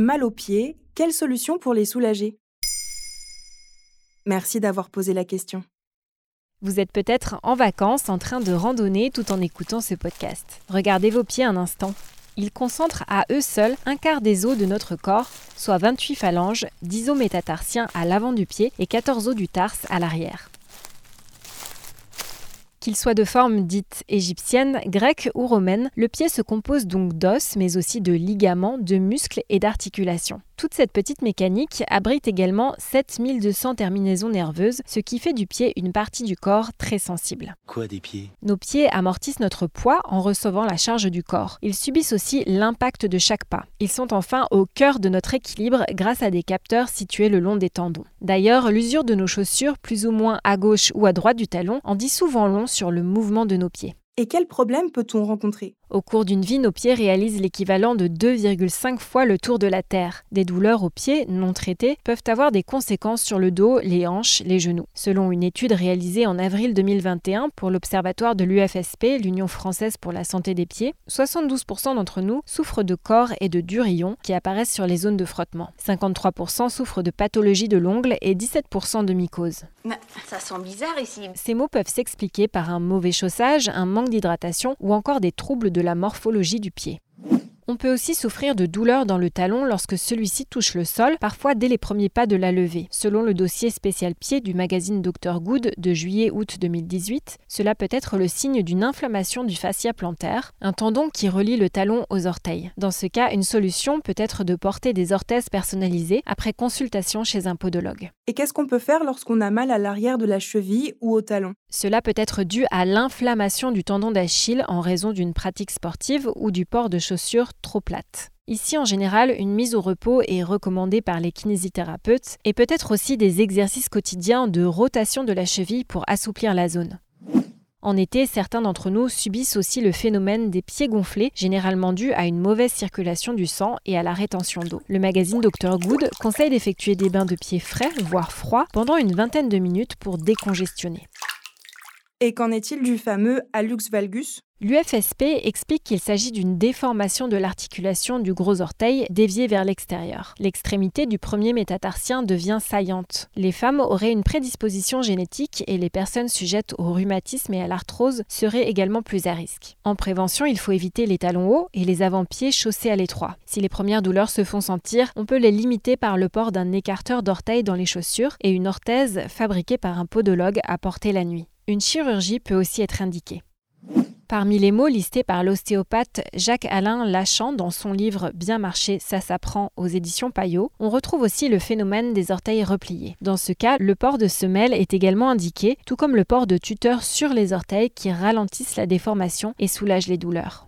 Mal aux pieds, quelle solution pour les soulager? Merci d'avoir posé la question. Vous êtes peut-être en vacances en train de randonner tout en écoutant ce podcast. Regardez vos pieds un instant. Ils concentrent à eux seuls un quart des os de notre corps, soit 28 phalanges, 10 os métatarsiens à l'avant du pied et 14 os du tarse à l'arrière. Qu'il soit de forme dite égyptienne, grecque ou romaine, le pied se compose donc d'os, mais aussi de ligaments, de muscles et d'articulations. Toute cette petite mécanique abrite également 7200 terminaisons nerveuses, ce qui fait du pied une partie du corps très sensible. Quoi des pieds? Nos pieds amortissent notre poids en recevant la charge du corps. Ils subissent aussi l'impact de chaque pas. Ils sont enfin au cœur de notre équilibre grâce à des capteurs situés le long des tendons. D'ailleurs, l'usure de nos chaussures, plus ou moins à gauche ou à droite du talon, en dit souvent long sur le mouvement de nos pieds. Et quels problèmes peut-on rencontrer? Au cours d'une vie, nos pieds réalisent l'équivalent de 2,5 fois le tour de la Terre. Des douleurs aux pieds non traitées peuvent avoir des conséquences sur le dos, les hanches, les genoux. Selon une étude réalisée en avril 2021 pour l'Observatoire de l'UFSP, l'Union française pour la santé des pieds, 72% d'entre nous souffrent de corps et de durillons qui apparaissent sur les zones de frottement. 53% souffrent de pathologies de l'ongle et 17% de mycoses. Ça sent bizarre ici. Ces maux peuvent s'expliquer par un mauvais chaussage, un manque d'hydratation ou encore des troubles de la morphologie du pied. On peut aussi souffrir de douleurs dans le talon lorsque celui-ci touche le sol, parfois dès les premiers pas de la levée. Selon le dossier spécial pied du magazine Dr Good de juillet-août 2018, cela peut être le signe d'une inflammation du fascia plantaire, un tendon qui relie le talon aux orteils. Dans ce cas, une solution peut être de porter des orthèses personnalisées après consultation chez un podologue. Et qu'est-ce qu'on peut faire lorsqu'on a mal à l'arrière de la cheville ou au talon? Cela peut être dû à l'inflammation du tendon d'Achille en raison d'une pratique sportive ou du port de chaussures trop plates. Ici, en général, une mise au repos est recommandée par les kinésithérapeutes et peut-être aussi des exercices quotidiens de rotation de la cheville pour assouplir la zone. En été, certains d'entre nous subissent aussi le phénomène des pieds gonflés, généralement dû à une mauvaise circulation du sang et à la rétention d'eau. Le magazine Dr Good conseille d'effectuer des bains de pieds frais, voire froids, pendant une vingtaine de minutes pour décongestionner. Et qu'en est-il du fameux hallux valgus? L'UFSP explique qu'il s'agit d'une déformation de l'articulation du gros orteil déviée vers l'extérieur. L'extrémité du premier métatarsien devient saillante. Les femmes auraient une prédisposition génétique et les personnes sujettes au rhumatisme et à l'arthrose seraient également plus à risque. En prévention, il faut éviter les talons hauts et les avant-pieds chaussés à l'étroit. Si les premières douleurs se font sentir, on peut les limiter par le port d'un écarteur d'orteil dans les chaussures et une orthèse fabriquée par un podologue à porter la nuit. Une chirurgie peut aussi être indiquée. Parmi les mots listés par l'ostéopathe Jacques-Alain Lachant dans son livre Bien marcher, ça s'apprend aux éditions Payot, on retrouve aussi le phénomène des orteils repliés. Dans ce cas, le port de semelle est également indiqué, tout comme le port de tuteur sur les orteils qui ralentissent la déformation et soulagent les douleurs.